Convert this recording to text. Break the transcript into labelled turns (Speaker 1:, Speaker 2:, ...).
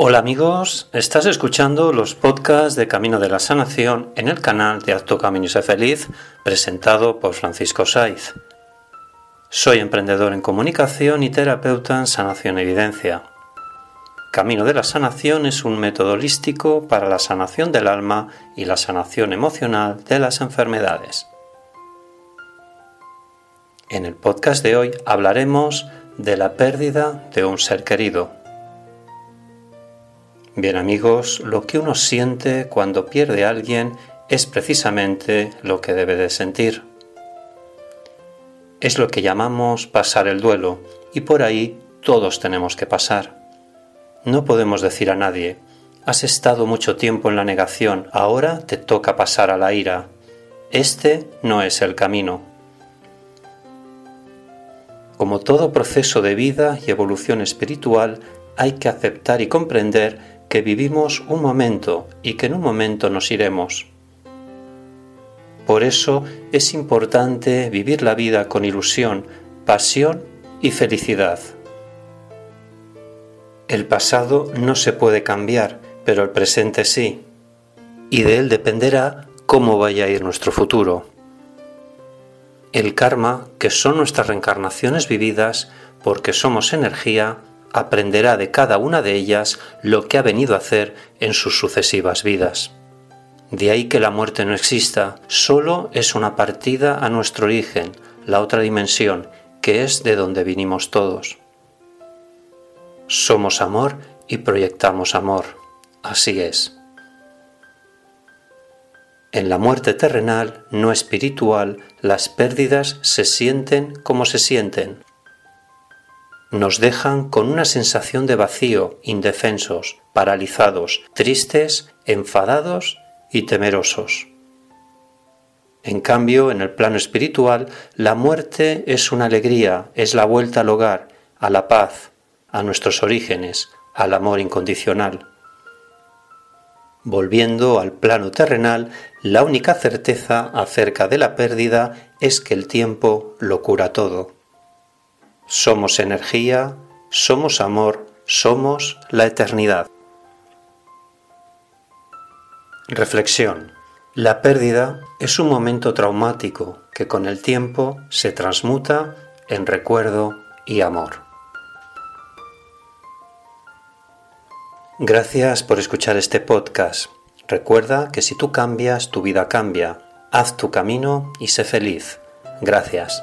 Speaker 1: Hola amigos, estás escuchando los podcasts de Camino de la Sanación en el canal de Acto Camino y Sé Feliz, presentado por Francisco Saiz. Soy emprendedor en comunicación y terapeuta en sanación evidencia. Camino de la Sanación es un método holístico para la sanación del alma y la sanación emocional de las enfermedades. En el podcast de hoy hablaremos de la pérdida de un ser querido. Bien amigos, lo que uno siente cuando pierde a alguien es precisamente lo que debe de sentir. Es lo que llamamos pasar el duelo y por ahí todos tenemos que pasar. No podemos decir a nadie, has estado mucho tiempo en la negación, ahora te toca pasar a la ira. Este no es el camino. Como todo proceso de vida y evolución espiritual, hay que aceptar y comprender que vivimos un momento y que en un momento nos iremos. Por eso es importante vivir la vida con ilusión, pasión y felicidad. El pasado no se puede cambiar, pero el presente sí, y de él dependerá cómo vaya a ir nuestro futuro. El karma, que son nuestras reencarnaciones vividas, porque somos energía, aprenderá de cada una de ellas lo que ha venido a hacer en sus sucesivas vidas. De ahí que la muerte no exista, solo es una partida a nuestro origen, la otra dimensión, que es de donde vinimos todos. Somos amor y proyectamos amor, así es. En la muerte terrenal, no espiritual, las pérdidas se sienten como se sienten, nos dejan con una sensación de vacío, indefensos, paralizados, tristes, enfadados y temerosos. En cambio, en el plano espiritual, la muerte es una alegría, es la vuelta al hogar, a la paz, a nuestros orígenes, al amor incondicional. Volviendo al plano terrenal, la única certeza acerca de la pérdida es que el tiempo lo cura todo. Somos energía, somos amor, somos la eternidad. Reflexión. La pérdida es un momento traumático que con el tiempo se transmuta en recuerdo y amor. Gracias por escuchar este podcast. Recuerda que si tú cambias, tu vida cambia. Haz tu camino y sé feliz. Gracias.